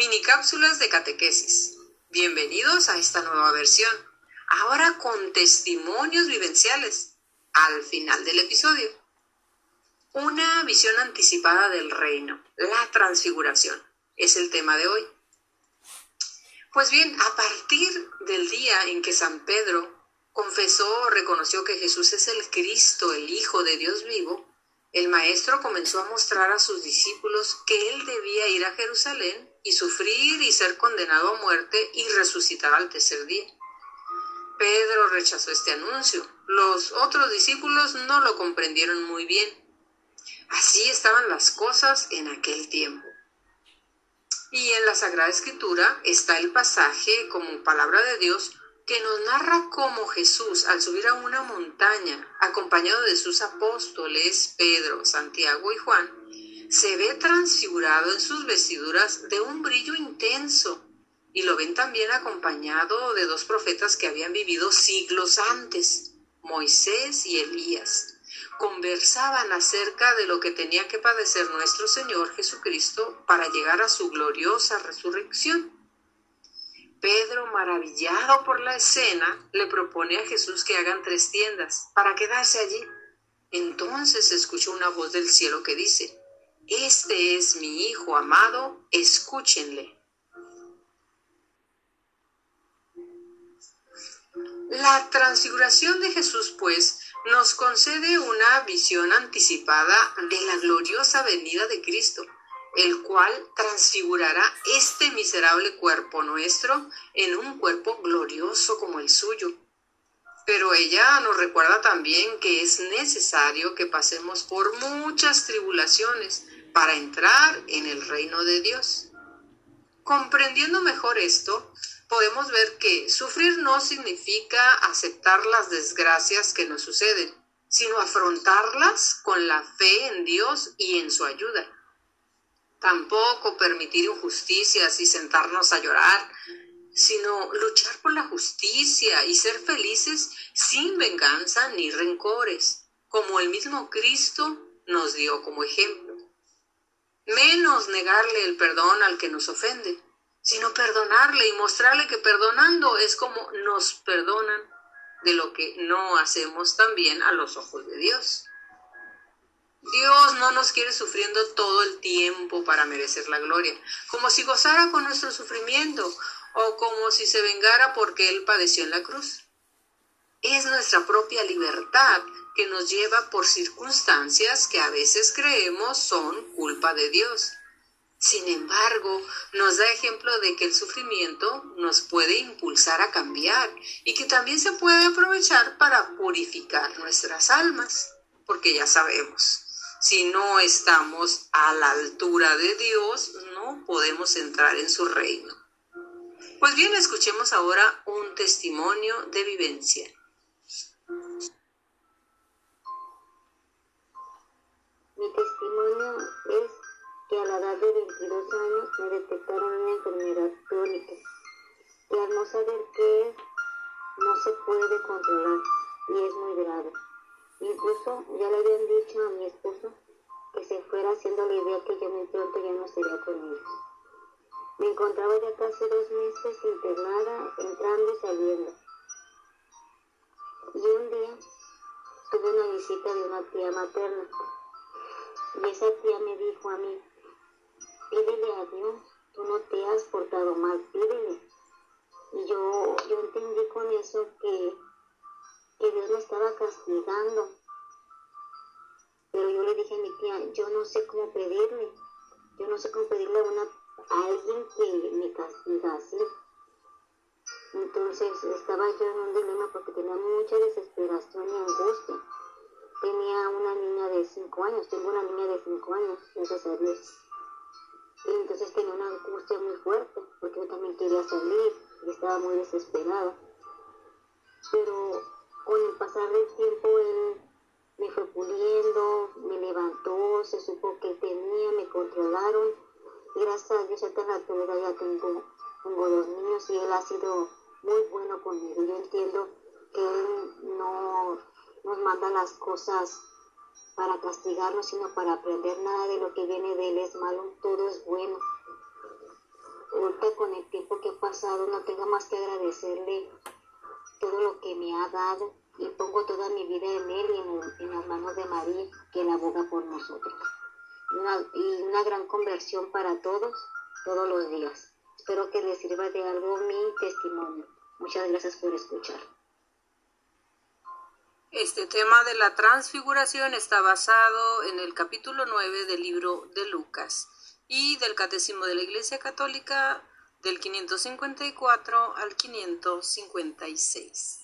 Mini cápsulas de catequesis. Bienvenidos a esta nueva versión, ahora con testimonios vivenciales, al final del episodio. Una visión anticipada del reino, la transfiguración, es el tema de hoy. Pues bien, a partir del día en que San Pedro confesó reconoció que Jesús es el Cristo, el Hijo de Dios vivo, el Maestro comenzó a mostrar a sus discípulos que él debía ir a Jerusalén y sufrir y ser condenado a muerte y resucitar al tercer día. Pedro rechazó este anuncio. Los otros discípulos no lo comprendieron muy bien. Así estaban las cosas en aquel tiempo. Y en la Sagrada Escritura está el pasaje como palabra de Dios que nos narra cómo Jesús, al subir a una montaña, acompañado de sus apóstoles Pedro, Santiago y Juan, se ve transfigurado en sus vestiduras de un brillo intenso y lo ven también acompañado de dos profetas que habían vivido siglos antes, Moisés y Elías. Conversaban acerca de lo que tenía que padecer nuestro Señor Jesucristo para llegar a su gloriosa resurrección. Pedro, maravillado por la escena, le propone a Jesús que hagan tres tiendas para quedarse allí. Entonces escuchó una voz del cielo que dice, este es mi Hijo amado, escúchenle. La transfiguración de Jesús, pues, nos concede una visión anticipada de la gloriosa venida de Cristo, el cual transfigurará este miserable cuerpo nuestro en un cuerpo glorioso como el suyo. Pero ella nos recuerda también que es necesario que pasemos por muchas tribulaciones para entrar en el reino de Dios. Comprendiendo mejor esto, podemos ver que sufrir no significa aceptar las desgracias que nos suceden, sino afrontarlas con la fe en Dios y en su ayuda. Tampoco permitir injusticias y sentarnos a llorar, sino luchar por la justicia y ser felices sin venganza ni rencores, como el mismo Cristo nos dio como ejemplo menos negarle el perdón al que nos ofende, sino perdonarle y mostrarle que perdonando es como nos perdonan de lo que no hacemos también a los ojos de Dios. Dios no nos quiere sufriendo todo el tiempo para merecer la gloria, como si gozara con nuestro sufrimiento o como si se vengara porque Él padeció en la cruz. Es nuestra propia libertad que nos lleva por circunstancias que a veces creemos son culpa de Dios. Sin embargo, nos da ejemplo de que el sufrimiento nos puede impulsar a cambiar y que también se puede aprovechar para purificar nuestras almas, porque ya sabemos, si no estamos a la altura de Dios, no podemos entrar en su reino. Pues bien, escuchemos ahora un testimonio de vivencia. Mi testimonio es que a la edad de 22 años me detectaron una enfermedad crónica y al no saber qué es, no se puede controlar y es muy grave. Incluso ya le habían dicho a mi esposo que se fuera haciendo la idea que yo muy pronto ya no sería con ellos. Me encontraba ya casi dos meses internada, entrando y saliendo. Y un día tuve una visita de una tía materna y esa tía me dijo a mí, pídele a Dios, tú no te has portado mal, pídele. Y yo, yo entendí con eso que, que Dios me estaba castigando. Pero yo le dije a mi tía, yo no sé cómo pedirle, yo no sé cómo pedirle a, una, a alguien que me castiga así. Entonces estaba yo en un dilema porque tenía mucha desesperación y angustia 5 años, tengo una niña de 5 años, gracias a Dios. Y entonces tenía una angustia muy fuerte, porque yo también quería salir y estaba muy desesperada. Pero con el pasar del tiempo él me fue puliendo, me levantó, se supo que tenía, me controlaron. Gracias a Dios, hasta la actualidad ya tengo, tengo dos niños y él ha sido muy bueno conmigo. Yo entiendo que él no nos manda las cosas para castigarnos, sino para aprender. Nada de lo que viene de Él es malo, todo es bueno. ahorita con el tiempo que ha pasado no tengo más que agradecerle todo lo que me ha dado y pongo toda mi vida en Él y en, las manos de María, que la aboga por nosotros. y una gran conversión para todos, todos los días. Espero que les sirva de algo mi testimonio. Muchas gracias por escuchar. Este tema de la transfiguración está basado en el capítulo 9 del libro de Lucas y del Catecismo de la Iglesia Católica del 554 al 556.